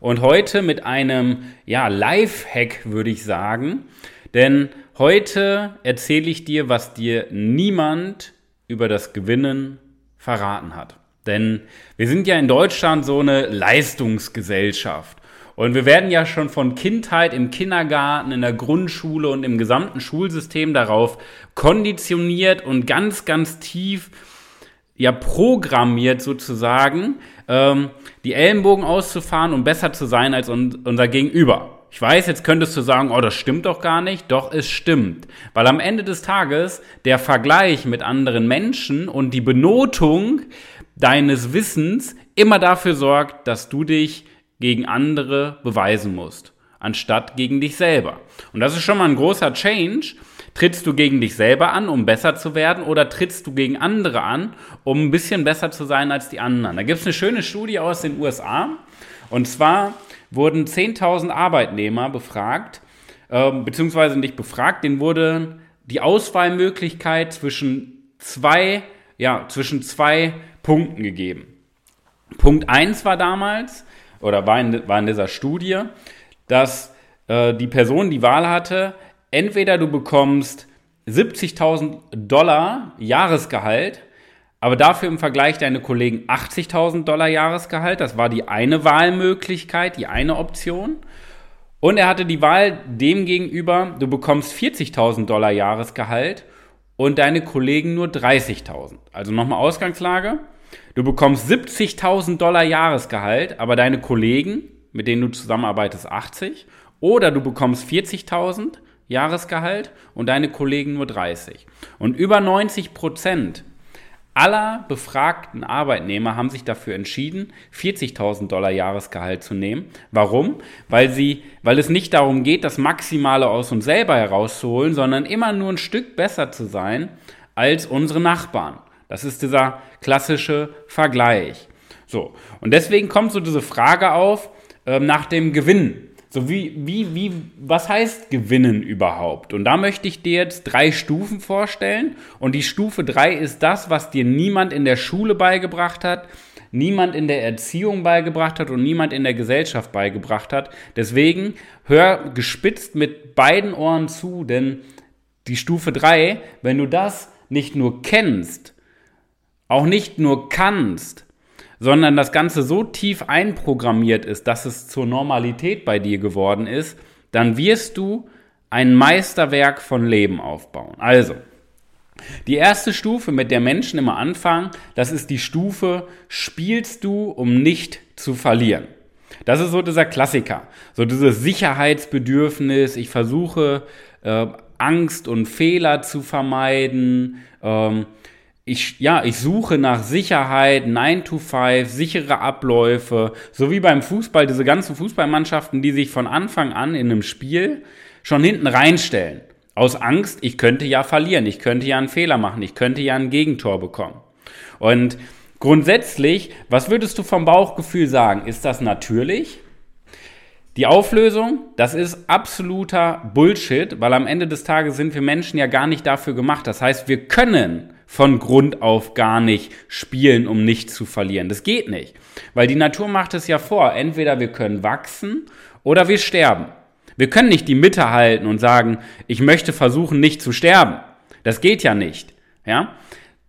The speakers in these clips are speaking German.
und heute mit einem ja, Live-Hack würde ich sagen, denn heute erzähle ich dir, was dir niemand über das Gewinnen verraten hat. Denn wir sind ja in Deutschland so eine Leistungsgesellschaft. Und wir werden ja schon von Kindheit im Kindergarten, in der Grundschule und im gesamten Schulsystem darauf konditioniert und ganz, ganz tief ja programmiert sozusagen, ähm, die Ellenbogen auszufahren und besser zu sein als un unser Gegenüber. Ich weiß, jetzt könntest du sagen, oh, das stimmt doch gar nicht. Doch, es stimmt. Weil am Ende des Tages der Vergleich mit anderen Menschen und die Benotung deines Wissens immer dafür sorgt, dass du dich gegen andere beweisen musst, anstatt gegen dich selber. Und das ist schon mal ein großer Change. Trittst du gegen dich selber an, um besser zu werden, oder trittst du gegen andere an, um ein bisschen besser zu sein als die anderen? Da gibt es eine schöne Studie aus den USA. Und zwar wurden 10.000 Arbeitnehmer befragt, äh, beziehungsweise nicht befragt, denen wurde die Auswahlmöglichkeit zwischen zwei, ja, zwischen zwei Punkten gegeben. Punkt 1 war damals, oder war in, war in dieser Studie, dass äh, die Person die Wahl hatte, entweder du bekommst 70.000 Dollar Jahresgehalt, aber dafür im Vergleich deine Kollegen 80.000 Dollar Jahresgehalt. Das war die eine Wahlmöglichkeit, die eine Option. Und er hatte die Wahl dem gegenüber, du bekommst 40.000 Dollar Jahresgehalt und deine Kollegen nur 30.000. Also nochmal Ausgangslage. Du bekommst 70.000 Dollar Jahresgehalt, aber deine Kollegen, mit denen du zusammenarbeitest, 80. Oder du bekommst 40.000 Jahresgehalt und deine Kollegen nur 30. Und über 90 Prozent aller befragten Arbeitnehmer haben sich dafür entschieden, 40.000 Dollar Jahresgehalt zu nehmen. Warum? Weil, sie, weil es nicht darum geht, das Maximale aus uns selber herauszuholen, sondern immer nur ein Stück besser zu sein als unsere Nachbarn. Das ist dieser klassische Vergleich. So, und deswegen kommt so diese Frage auf äh, nach dem Gewinn. So wie, wie, wie, was heißt gewinnen überhaupt? Und da möchte ich dir jetzt drei Stufen vorstellen. Und die Stufe drei ist das, was dir niemand in der Schule beigebracht hat, niemand in der Erziehung beigebracht hat und niemand in der Gesellschaft beigebracht hat. Deswegen hör gespitzt mit beiden Ohren zu, denn die Stufe drei, wenn du das nicht nur kennst, auch nicht nur kannst, sondern das Ganze so tief einprogrammiert ist, dass es zur Normalität bei dir geworden ist, dann wirst du ein Meisterwerk von Leben aufbauen. Also, die erste Stufe, mit der Menschen immer anfangen, das ist die Stufe, spielst du, um nicht zu verlieren. Das ist so dieser Klassiker, so dieses Sicherheitsbedürfnis, ich versuche äh, Angst und Fehler zu vermeiden, ähm, ich, ja, ich suche nach Sicherheit, 9 to 5, sichere Abläufe, so wie beim Fußball, diese ganzen Fußballmannschaften, die sich von Anfang an in einem Spiel schon hinten reinstellen. Aus Angst, ich könnte ja verlieren, ich könnte ja einen Fehler machen, ich könnte ja ein Gegentor bekommen. Und grundsätzlich, was würdest du vom Bauchgefühl sagen? Ist das natürlich? Die Auflösung, das ist absoluter Bullshit, weil am Ende des Tages sind wir Menschen ja gar nicht dafür gemacht. Das heißt, wir können von Grund auf gar nicht spielen, um nicht zu verlieren. Das geht nicht. Weil die Natur macht es ja vor. Entweder wir können wachsen oder wir sterben. Wir können nicht die Mitte halten und sagen, ich möchte versuchen, nicht zu sterben. Das geht ja nicht. Ja?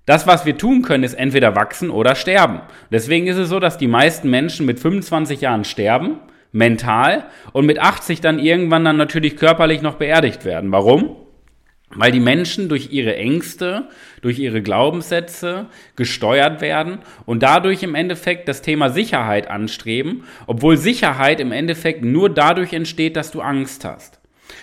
Das, was wir tun können, ist entweder wachsen oder sterben. Deswegen ist es so, dass die meisten Menschen mit 25 Jahren sterben, mental, und mit 80 dann irgendwann dann natürlich körperlich noch beerdigt werden. Warum? Weil die Menschen durch ihre Ängste, durch ihre Glaubenssätze gesteuert werden und dadurch im Endeffekt das Thema Sicherheit anstreben, obwohl Sicherheit im Endeffekt nur dadurch entsteht, dass du Angst hast.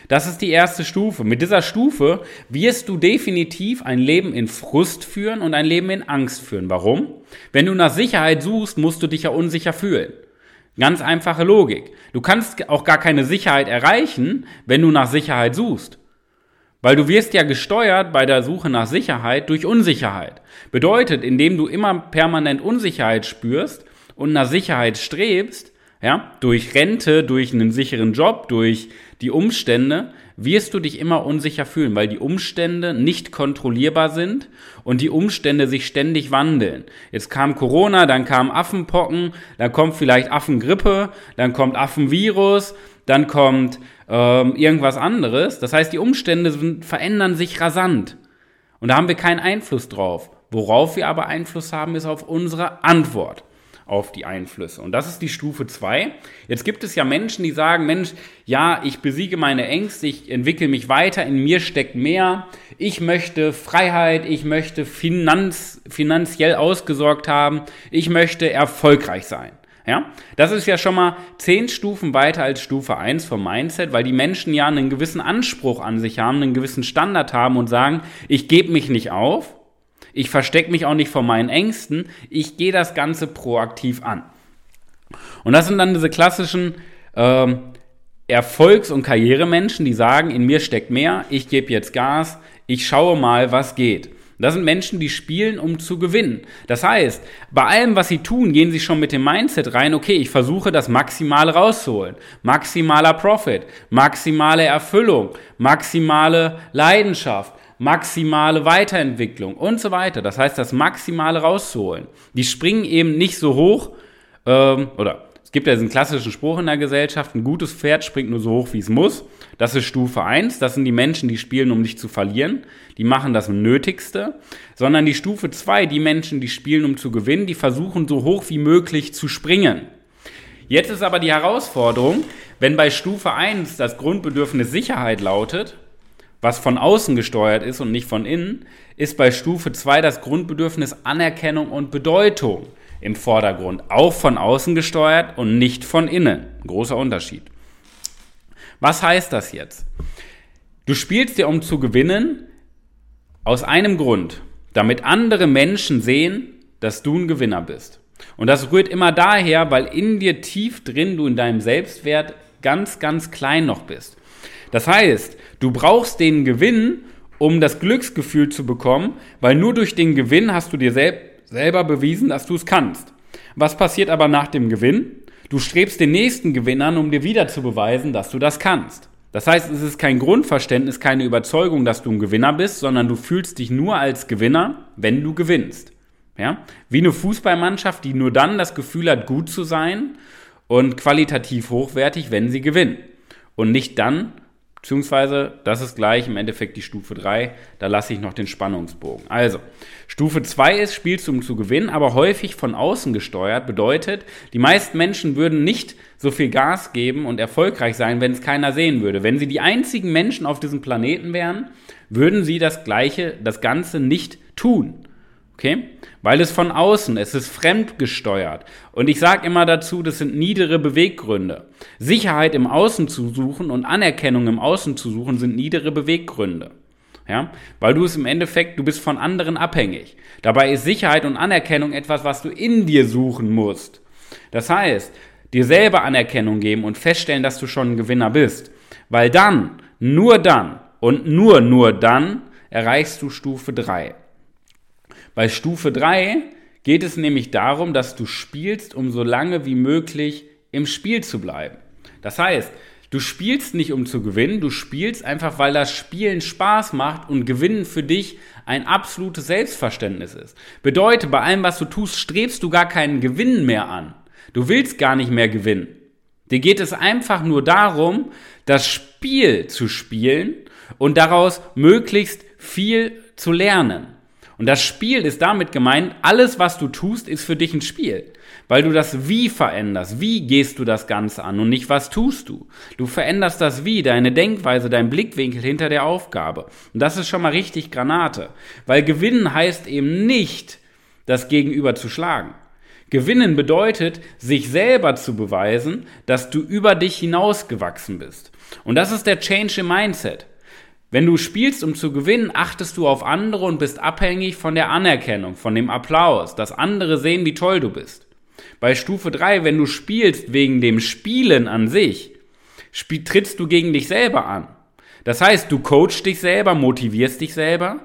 Das ist die erste Stufe. Mit dieser Stufe wirst du definitiv ein Leben in Frust führen und ein Leben in Angst führen. Warum? Wenn du nach Sicherheit suchst, musst du dich ja unsicher fühlen. Ganz einfache Logik. Du kannst auch gar keine Sicherheit erreichen, wenn du nach Sicherheit suchst. Weil du wirst ja gesteuert bei der Suche nach Sicherheit durch Unsicherheit. Bedeutet, indem du immer permanent Unsicherheit spürst und nach Sicherheit strebst, ja, durch Rente, durch einen sicheren Job, durch die Umstände, wirst du dich immer unsicher fühlen, weil die Umstände nicht kontrollierbar sind und die Umstände sich ständig wandeln. Jetzt kam Corona, dann kam Affenpocken, dann kommt vielleicht Affengrippe, dann kommt Affenvirus, dann kommt ähm, irgendwas anderes. Das heißt, die Umstände sind, verändern sich rasant. Und da haben wir keinen Einfluss drauf. Worauf wir aber Einfluss haben, ist auf unsere Antwort auf die Einflüsse. Und das ist die Stufe 2. Jetzt gibt es ja Menschen, die sagen, Mensch, ja, ich besiege meine Ängste, ich entwickle mich weiter, in mir steckt mehr. Ich möchte Freiheit, ich möchte Finanz, finanziell ausgesorgt haben, ich möchte erfolgreich sein. Ja, das ist ja schon mal zehn Stufen weiter als Stufe 1 vom Mindset, weil die Menschen ja einen gewissen Anspruch an sich haben, einen gewissen Standard haben und sagen, ich gebe mich nicht auf, ich verstecke mich auch nicht vor meinen Ängsten, ich gehe das Ganze proaktiv an. Und das sind dann diese klassischen ähm, Erfolgs- und Karrieremenschen, die sagen, in mir steckt mehr, ich gebe jetzt Gas, ich schaue mal, was geht. Das sind Menschen, die spielen, um zu gewinnen. Das heißt, bei allem, was sie tun, gehen sie schon mit dem Mindset rein, okay, ich versuche das Maximale rauszuholen. Maximaler Profit, maximale Erfüllung, maximale Leidenschaft, maximale Weiterentwicklung und so weiter. Das heißt, das Maximale rauszuholen. Die springen eben nicht so hoch, ähm, oder gibt ja diesen klassischen Spruch in der Gesellschaft, ein gutes Pferd springt nur so hoch, wie es muss. Das ist Stufe 1. Das sind die Menschen, die spielen, um dich zu verlieren. Die machen das Nötigste. Sondern die Stufe 2, die Menschen, die spielen, um zu gewinnen, die versuchen so hoch wie möglich zu springen. Jetzt ist aber die Herausforderung, wenn bei Stufe 1 das Grundbedürfnis Sicherheit lautet, was von außen gesteuert ist und nicht von innen, ist bei Stufe 2 das Grundbedürfnis Anerkennung und Bedeutung im Vordergrund, auch von außen gesteuert und nicht von innen. Großer Unterschied. Was heißt das jetzt? Du spielst dir, um zu gewinnen, aus einem Grund, damit andere Menschen sehen, dass du ein Gewinner bist. Und das rührt immer daher, weil in dir tief drin du in deinem Selbstwert ganz, ganz klein noch bist. Das heißt, du brauchst den Gewinn, um das Glücksgefühl zu bekommen, weil nur durch den Gewinn hast du dir selbst selber bewiesen, dass du es kannst. Was passiert aber nach dem Gewinn? Du strebst den nächsten Gewinn an, um dir wieder zu beweisen, dass du das kannst. Das heißt, es ist kein Grundverständnis, keine Überzeugung, dass du ein Gewinner bist, sondern du fühlst dich nur als Gewinner, wenn du gewinnst. Ja? Wie eine Fußballmannschaft, die nur dann das Gefühl hat, gut zu sein und qualitativ hochwertig, wenn sie gewinnen. Und nicht dann, Beziehungsweise, das ist gleich im Endeffekt die Stufe 3, da lasse ich noch den Spannungsbogen. Also, Stufe 2 ist, um zu gewinnen, aber häufig von außen gesteuert, bedeutet, die meisten Menschen würden nicht so viel Gas geben und erfolgreich sein, wenn es keiner sehen würde. Wenn sie die einzigen Menschen auf diesem Planeten wären, würden sie das Gleiche, das Ganze nicht tun. Okay? Weil es von außen, es ist fremdgesteuert. Und ich sage immer dazu, das sind niedere Beweggründe. Sicherheit im Außen zu suchen und Anerkennung im Außen zu suchen, sind niedere Beweggründe. Ja? Weil du es im Endeffekt, du bist von anderen abhängig. Dabei ist Sicherheit und Anerkennung etwas, was du in dir suchen musst. Das heißt, dir selber Anerkennung geben und feststellen, dass du schon ein Gewinner bist. Weil dann, nur dann und nur, nur dann erreichst du Stufe 3. Bei Stufe 3 geht es nämlich darum, dass du spielst, um so lange wie möglich im Spiel zu bleiben. Das heißt, du spielst nicht, um zu gewinnen, du spielst einfach, weil das Spielen Spaß macht und Gewinnen für dich ein absolutes Selbstverständnis ist. Bedeutet, bei allem, was du tust, strebst du gar keinen Gewinn mehr an. Du willst gar nicht mehr gewinnen. Dir geht es einfach nur darum, das Spiel zu spielen und daraus möglichst viel zu lernen. Und das Spiel ist damit gemeint, alles, was du tust, ist für dich ein Spiel. Weil du das Wie veränderst. Wie gehst du das Ganze an und nicht was tust du. Du veränderst das Wie, deine Denkweise, dein Blickwinkel hinter der Aufgabe. Und das ist schon mal richtig Granate. Weil gewinnen heißt eben nicht, das Gegenüber zu schlagen. Gewinnen bedeutet, sich selber zu beweisen, dass du über dich hinausgewachsen bist. Und das ist der Change im Mindset. Wenn du spielst, um zu gewinnen, achtest du auf andere und bist abhängig von der Anerkennung, von dem Applaus, dass andere sehen, wie toll du bist. Bei Stufe 3, wenn du spielst wegen dem Spielen an sich, trittst du gegen dich selber an. Das heißt, du coachst dich selber, motivierst dich selber,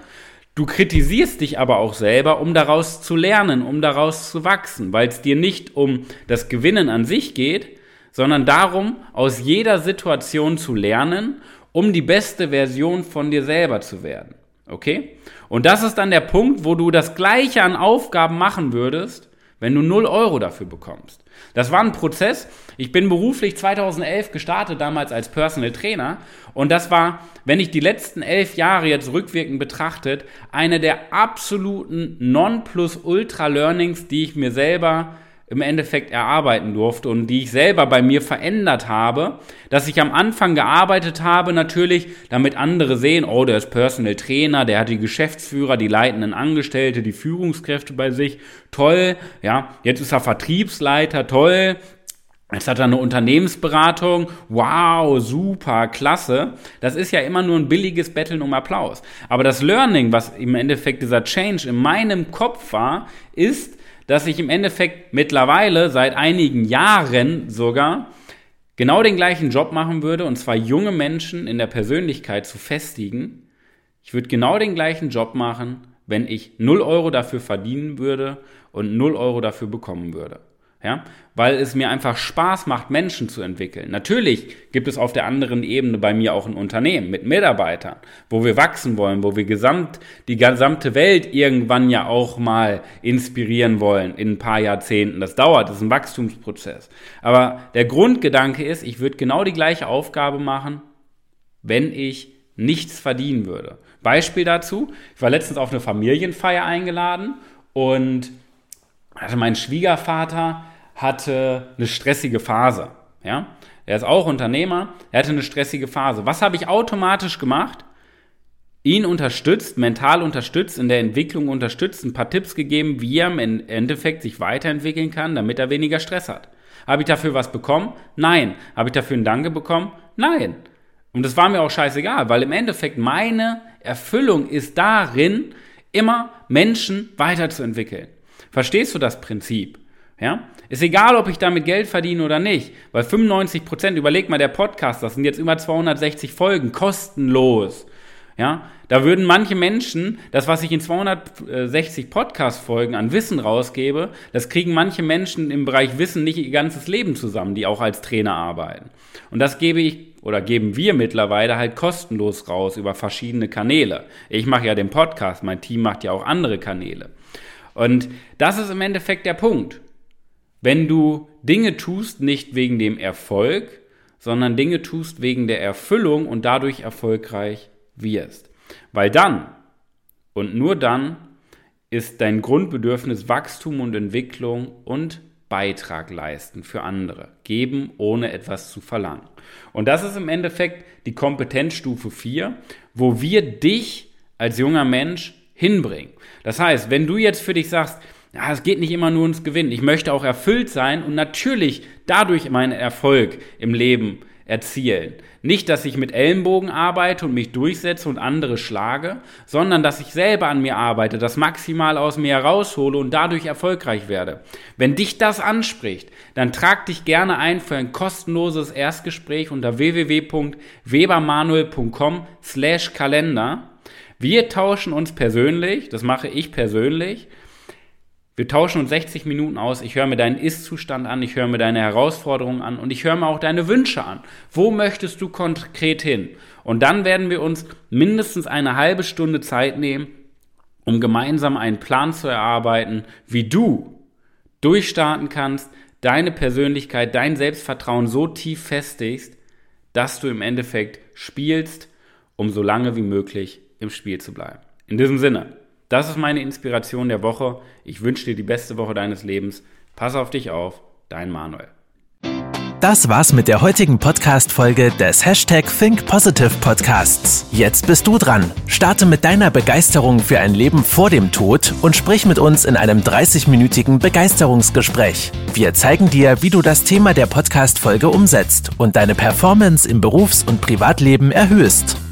du kritisierst dich aber auch selber, um daraus zu lernen, um daraus zu wachsen, weil es dir nicht um das Gewinnen an sich geht, sondern darum, aus jeder Situation zu lernen, um die beste Version von dir selber zu werden. Okay? Und das ist dann der Punkt, wo du das Gleiche an Aufgaben machen würdest, wenn du 0 Euro dafür bekommst. Das war ein Prozess. Ich bin beruflich 2011 gestartet, damals als Personal Trainer. Und das war, wenn ich die letzten elf Jahre jetzt rückwirkend betrachtet, eine der absoluten Non-Plus-Ultra-Learnings, die ich mir selber im Endeffekt erarbeiten durfte und die ich selber bei mir verändert habe, dass ich am Anfang gearbeitet habe, natürlich, damit andere sehen, oh, der ist Personal Trainer, der hat die Geschäftsführer, die leitenden Angestellte, die Führungskräfte bei sich, toll, ja, jetzt ist er Vertriebsleiter, toll, Jetzt hat er eine Unternehmensberatung. Wow, super, klasse. Das ist ja immer nur ein billiges Betteln um Applaus. Aber das Learning, was im Endeffekt dieser Change in meinem Kopf war, ist, dass ich im Endeffekt mittlerweile seit einigen Jahren sogar genau den gleichen Job machen würde, und zwar junge Menschen in der Persönlichkeit zu festigen. Ich würde genau den gleichen Job machen, wenn ich 0 Euro dafür verdienen würde und 0 Euro dafür bekommen würde ja, weil es mir einfach Spaß macht, Menschen zu entwickeln. Natürlich gibt es auf der anderen Ebene bei mir auch ein Unternehmen mit Mitarbeitern, wo wir wachsen wollen, wo wir gesamt, die gesamte Welt irgendwann ja auch mal inspirieren wollen in ein paar Jahrzehnten. Das dauert, das ist ein Wachstumsprozess. Aber der Grundgedanke ist, ich würde genau die gleiche Aufgabe machen, wenn ich nichts verdienen würde. Beispiel dazu, ich war letztens auf eine Familienfeier eingeladen und hatte mein Schwiegervater hatte eine stressige Phase. Ja? Er ist auch Unternehmer, er hatte eine stressige Phase. Was habe ich automatisch gemacht? Ihn unterstützt, mental unterstützt, in der Entwicklung unterstützt, ein paar Tipps gegeben, wie er im Endeffekt sich weiterentwickeln kann, damit er weniger Stress hat. Habe ich dafür was bekommen? Nein. Habe ich dafür ein Danke bekommen? Nein. Und das war mir auch scheißegal, weil im Endeffekt meine Erfüllung ist darin, immer Menschen weiterzuentwickeln. Verstehst du das Prinzip? Ja? Ist egal, ob ich damit Geld verdiene oder nicht, weil 95 Prozent, überleg mal, der Podcast, das sind jetzt über 260 Folgen, kostenlos. Ja, da würden manche Menschen, das, was ich in 260 Podcast-Folgen an Wissen rausgebe, das kriegen manche Menschen im Bereich Wissen nicht ihr ganzes Leben zusammen, die auch als Trainer arbeiten. Und das gebe ich oder geben wir mittlerweile halt kostenlos raus über verschiedene Kanäle. Ich mache ja den Podcast, mein Team macht ja auch andere Kanäle. Und das ist im Endeffekt der Punkt. Wenn du Dinge tust, nicht wegen dem Erfolg, sondern Dinge tust wegen der Erfüllung und dadurch erfolgreich wirst. Weil dann und nur dann ist dein Grundbedürfnis Wachstum und Entwicklung und Beitrag leisten für andere, geben ohne etwas zu verlangen. Und das ist im Endeffekt die Kompetenzstufe 4, wo wir dich als junger Mensch hinbringen. Das heißt, wenn du jetzt für dich sagst, ja, es geht nicht immer nur ums Gewinnen, ich möchte auch erfüllt sein und natürlich dadurch meinen Erfolg im Leben erzielen. Nicht, dass ich mit Ellenbogen arbeite und mich durchsetze und andere schlage, sondern dass ich selber an mir arbeite, das maximal aus mir heraushole und dadurch erfolgreich werde. Wenn dich das anspricht, dann trag dich gerne ein für ein kostenloses Erstgespräch unter www.webermanuel.com slash Kalender. Wir tauschen uns persönlich, das mache ich persönlich. Wir tauschen uns 60 Minuten aus. Ich höre mir deinen Ist-Zustand an, ich höre mir deine Herausforderungen an und ich höre mir auch deine Wünsche an. Wo möchtest du konkret hin? Und dann werden wir uns mindestens eine halbe Stunde Zeit nehmen, um gemeinsam einen Plan zu erarbeiten, wie du durchstarten kannst, deine Persönlichkeit, dein Selbstvertrauen so tief festigst, dass du im Endeffekt spielst, um so lange wie möglich im Spiel zu bleiben. In diesem Sinne, das ist meine Inspiration der Woche. Ich wünsche dir die beste Woche deines Lebens. Pass auf dich auf, dein Manuel. Das war's mit der heutigen Podcast-Folge des Hashtag Think Podcasts. Jetzt bist du dran. Starte mit deiner Begeisterung für ein Leben vor dem Tod und sprich mit uns in einem 30-minütigen Begeisterungsgespräch. Wir zeigen dir, wie du das Thema der Podcast-Folge umsetzt und deine Performance im Berufs- und Privatleben erhöhst.